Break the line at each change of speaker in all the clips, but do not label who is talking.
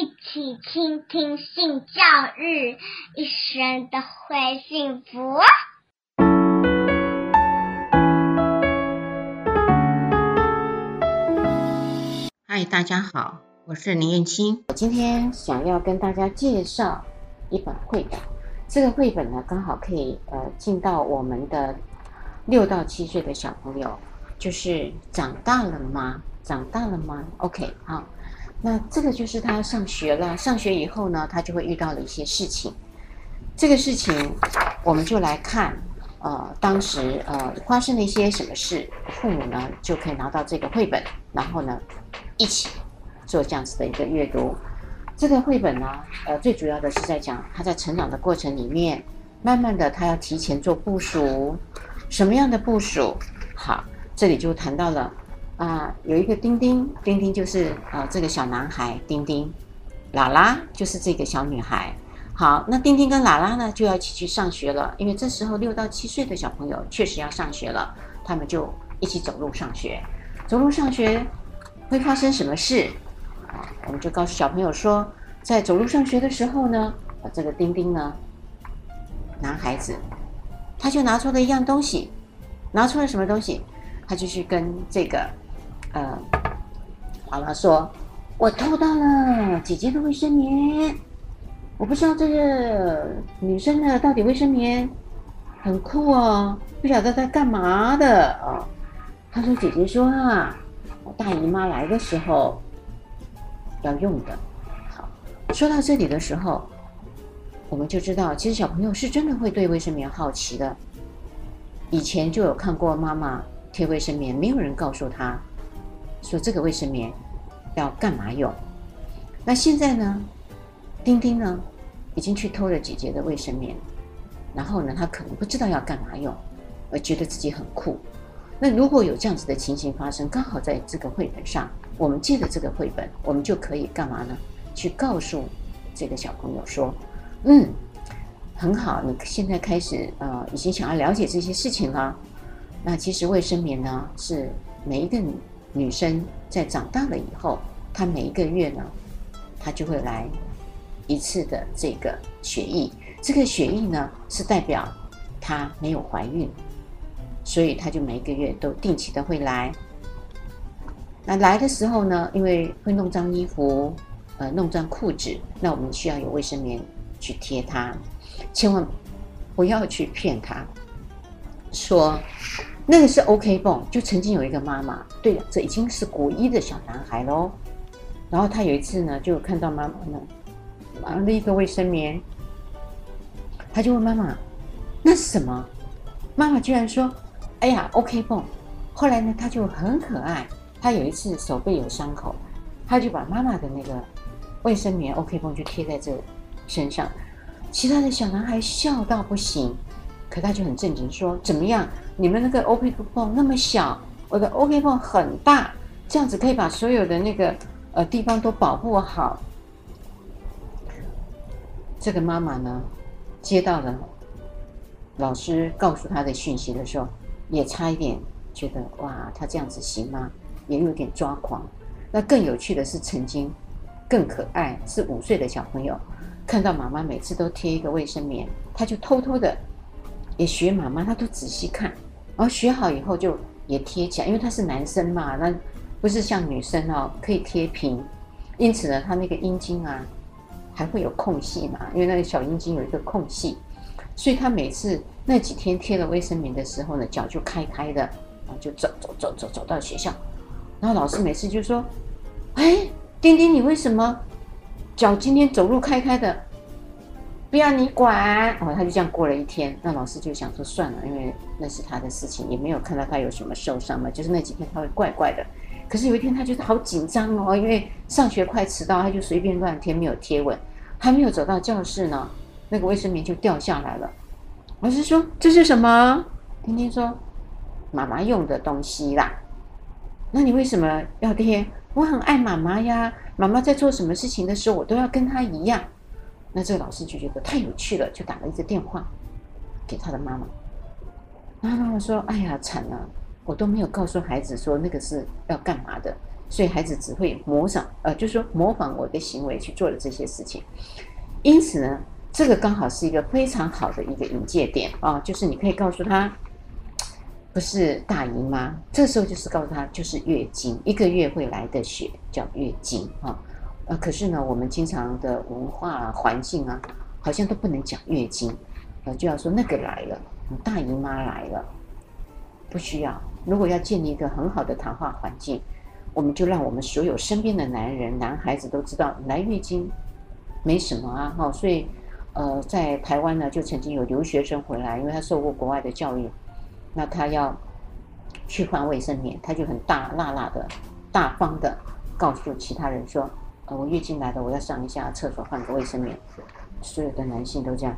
一起倾听性教育，一生都会幸福。
嗨，大家好，我是林燕青。我今天想要跟大家介绍一本绘本。这个绘本呢，刚好可以呃进到我们的六到七岁的小朋友，就是长大了吗？长大了吗？OK，好。那这个就是他上学了。上学以后呢，他就会遇到了一些事情。这个事情，我们就来看，呃，当时呃发生了一些什么事，父母呢就可以拿到这个绘本，然后呢一起做这样子的一个阅读。这个绘本呢，呃，最主要的是在讲他在成长的过程里面，慢慢的他要提前做部署，什么样的部署？好，这里就谈到了。啊，有一个丁丁，丁丁就是呃这个小男孩，丁丁，拉拉就是这个小女孩。好，那丁丁跟拉拉呢就要一起去上学了，因为这时候六到七岁的小朋友确实要上学了，他们就一起走路上学。走路上学会发生什么事？啊，我们就告诉小朋友说，在走路上学的时候呢，啊，这个丁丁呢，男孩子，他就拿出了一样东西，拿出了什么东西？他就去跟这个。呃，娃娃，说，我偷到了姐姐的卫生棉，我不知道这个女生的到底卫生棉很酷哦，不晓得在干嘛的哦。他说：“姐姐说啊，我大姨妈来的时候要用的。”好，说到这里的时候，我们就知道，其实小朋友是真的会对卫生棉好奇的。以前就有看过妈妈贴卫生棉，没有人告诉他。说这个卫生棉要干嘛用？那现在呢？丁丁呢，已经去偷了姐姐的卫生棉，然后呢，他可能不知道要干嘛用，而觉得自己很酷。那如果有这样子的情形发生，刚好在这个绘本上，我们借着这个绘本，我们就可以干嘛呢？去告诉这个小朋友说：“嗯，很好，你现在开始呃，已经想要了解这些事情了。那其实卫生棉呢，是每一个女。”生在长大了以后，她每一个月呢，她就会来一次的这个血液。这个血液呢，是代表她没有怀孕，所以她就每个月都定期的会来。那来的时候呢，因为会弄脏衣服，呃，弄脏裤子，那我们需要有卫生棉去贴它，千万不要去骗她，说。那个是 OK 绷，就曾经有一个妈妈，对了，这已经是国一的小男孩喽。然后他有一次呢，就看到妈妈呢拿了一个卫生棉，他就问妈妈：“那是什么？”妈妈居然说：“哎呀，OK 绷。”后来呢，他就很可爱。他有一次手背有伤口，他就把妈妈的那个卫生棉 OK 绷就贴在这身上。其他的小男孩笑到不行。可他就很正经说：“怎么样？你们那个 OK 绷那么小，我的 OK 绷很大，这样子可以把所有的那个呃地方都保护好。”这个妈妈呢，接到了老师告诉她的讯息的时候，也差一点觉得哇，他这样子行吗？也有点抓狂。那更有趣的是，曾经更可爱是五岁的小朋友，看到妈妈每次都贴一个卫生棉，他就偷偷的。也学妈妈，他都仔细看，然后学好以后就也贴起来，因为他是男生嘛，那不是像女生哦，可以贴平。因此呢，他那个阴茎啊还会有空隙嘛，因为那个小阴茎有一个空隙，所以他每次那几天贴了卫生棉的时候呢，脚就开开的，然后就走走走走走到学校，然后老师每次就说：“哎，丁丁，你为什么脚今天走路开开的？”不要你管哦，他就这样过了一天。那老师就想说算了，因为那是他的事情，也没有看到他有什么受伤嘛。就是那几天他会怪怪的。可是有一天他觉得好紧张哦，因为上学快迟到，他就随便乱贴，没有贴稳。还没有走到教室呢，那个卫生棉就掉下来了。老师说这是什么？天天说妈妈用的东西啦。那你为什么要贴？我很爱妈妈呀，妈妈在做什么事情的时候，我都要跟她一样。那这个老师就觉得太有趣了，就打了一个电话给他的妈妈。然后妈妈说：“哎呀，惨了，我都没有告诉孩子说那个是要干嘛的，所以孩子只会模仿，呃，就是说模仿我的行为去做了这些事情。因此呢，这个刚好是一个非常好的一个引介点啊，就是你可以告诉他，不是大姨妈，这时候就是告诉他，就是月经，一个月会来的血叫月经啊。呃，可是呢，我们经常的文化环境啊，好像都不能讲月经，呃，就要说那个来了，大姨妈来了，不需要。如果要建立一个很好的谈话环境，我们就让我们所有身边的男人、男孩子都知道来月经没什么啊，哈。所以，呃，在台湾呢，就曾经有留学生回来，因为他受过国外的教育，那他要去换卫生棉，他就很大辣辣的、大方的告诉其他人说。呃，我月经来了，我要上一下厕所换个卫生棉。所有的男性都这样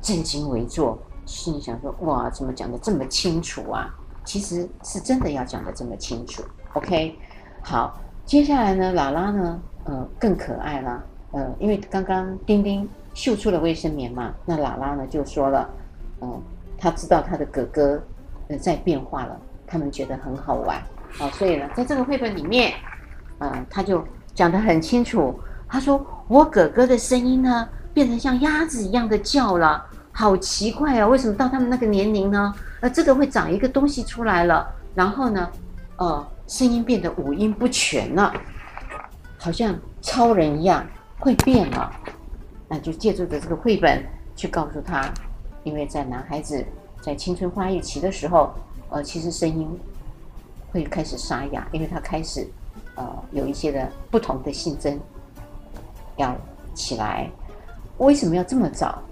正襟危坐，心里想说：哇，怎么讲的这么清楚啊？其实是真的要讲得这么清楚。OK，好，接下来呢，拉拉呢，呃，更可爱了。呃，因为刚刚丁丁秀出了卫生棉嘛，那拉拉呢就说了，嗯、呃，他知道他的哥哥呃在变化了，他们觉得很好玩。好、呃，所以呢，在这个绘本里面，呃，他就。讲得很清楚，他说：“我哥哥的声音呢，变成像鸭子一样的叫了，好奇怪啊！为什么到他们那个年龄呢？呃，这个会长一个东西出来了，然后呢，呃，声音变得五音不全了，好像超人一样会变了。那就借助着这个绘本去告诉他，因为在男孩子在青春发育期的时候，呃，其实声音会开始沙哑，因为他开始。”呃，有一些的不同的性征要起来，为什么要这么早？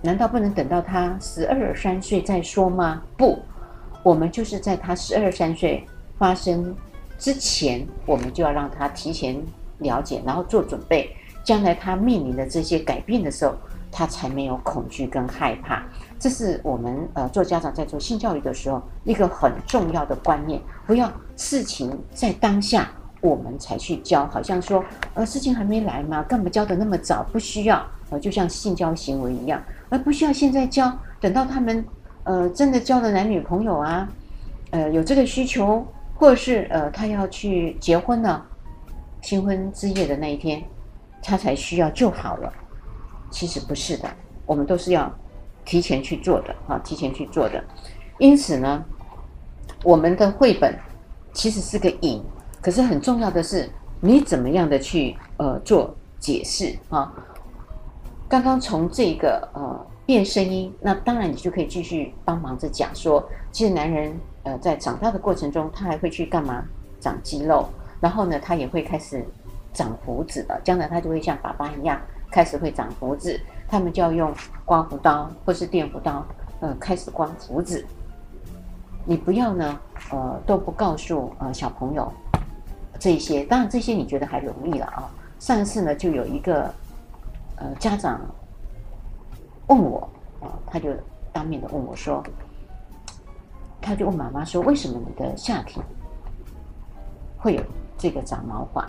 难道不能等到他十二三岁再说吗？不，我们就是在他十二三岁发生之前，我们就要让他提前了解，然后做准备，将来他面临的这些改变的时候，他才没有恐惧跟害怕。这是我们呃做家长在做性教育的时候一个很重要的观念，不要事情在当下我们才去教，好像说呃事情还没来嘛，干嘛教得那么早？不需要，呃就像性交行为一样，而不需要现在教，等到他们呃真的交了男女朋友啊，呃有这个需求，或者是呃他要去结婚了，新婚之夜的那一天，他才需要就好了。其实不是的，我们都是要。提前去做的啊，提前去做的，因此呢，我们的绘本其实是个引，可是很重要的是你怎么样的去呃做解释啊。刚刚从这个呃变声音，那当然你就可以继续帮忙着讲说，其实男人呃在长大的过程中，他还会去干嘛？长肌肉，然后呢，他也会开始长胡子了，将来他就会像爸爸一样开始会长胡子。他们就要用刮胡刀或是电胡刀，呃，开始刮胡子。你不要呢，呃，都不告诉呃小朋友这些。当然这些你觉得还容易了啊。上一次呢，就有一个呃家长问我啊，他就当面的问我说，他就问妈妈说，为什么你的下体会有这个长毛发？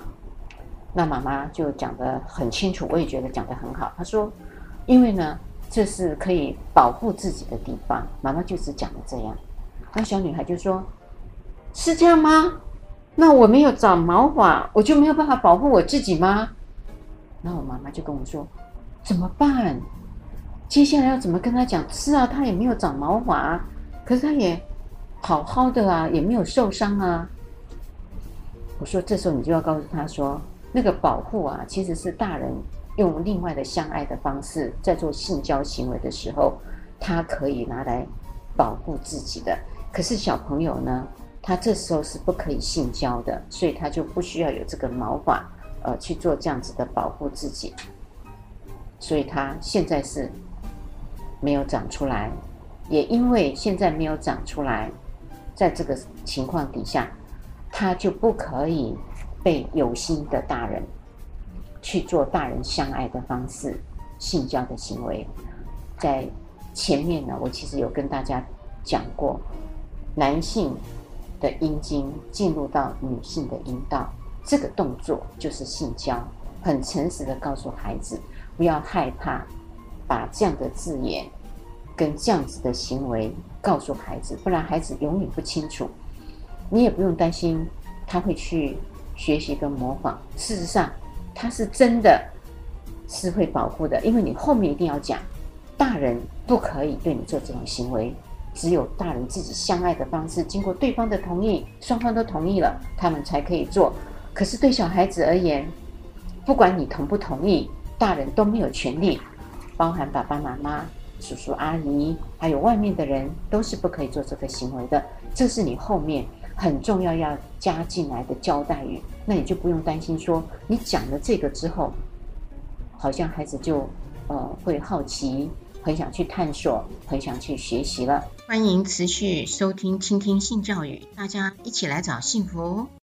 那妈妈就讲得很清楚，我也觉得讲得很好。她说。因为呢，这是可以保护自己的地方。妈妈就只讲了这样，那小女孩就说：“是这样吗？那我没有长毛发，我就没有办法保护我自己吗？”然后我妈妈就跟我说：“怎么办？接下来要怎么跟他讲？是啊，他也没有长毛发，可是他也好好的啊，也没有受伤啊。”我说：“这时候你就要告诉他说，那个保护啊，其实是大人。”用另外的相爱的方式，在做性交行为的时候，他可以拿来保护自己的。可是小朋友呢，他这时候是不可以性交的，所以他就不需要有这个毛发，呃，去做这样子的保护自己。所以他现在是没有长出来，也因为现在没有长出来，在这个情况底下，他就不可以被有心的大人。去做大人相爱的方式，性交的行为，在前面呢，我其实有跟大家讲过，男性的阴茎进入到女性的阴道，这个动作就是性交。很诚实的告诉孩子，不要害怕，把这样的字眼跟这样子的行为告诉孩子，不然孩子永远不清楚。你也不用担心他会去学习跟模仿。事实上，他是真的是会保护的，因为你后面一定要讲，大人不可以对你做这种行为，只有大人自己相爱的方式，经过对方的同意，双方都同意了，他们才可以做。可是对小孩子而言，不管你同不同意，大人都没有权利，包含爸爸妈妈、叔叔阿姨，还有外面的人，都是不可以做这个行为的。这是你后面很重要要加进来的交代语。那你就不用担心说，你讲了这个之后，好像孩子就呃会好奇，很想去探索，很想去学习了。
欢迎持续收听、倾听性教育，大家一起来找幸福。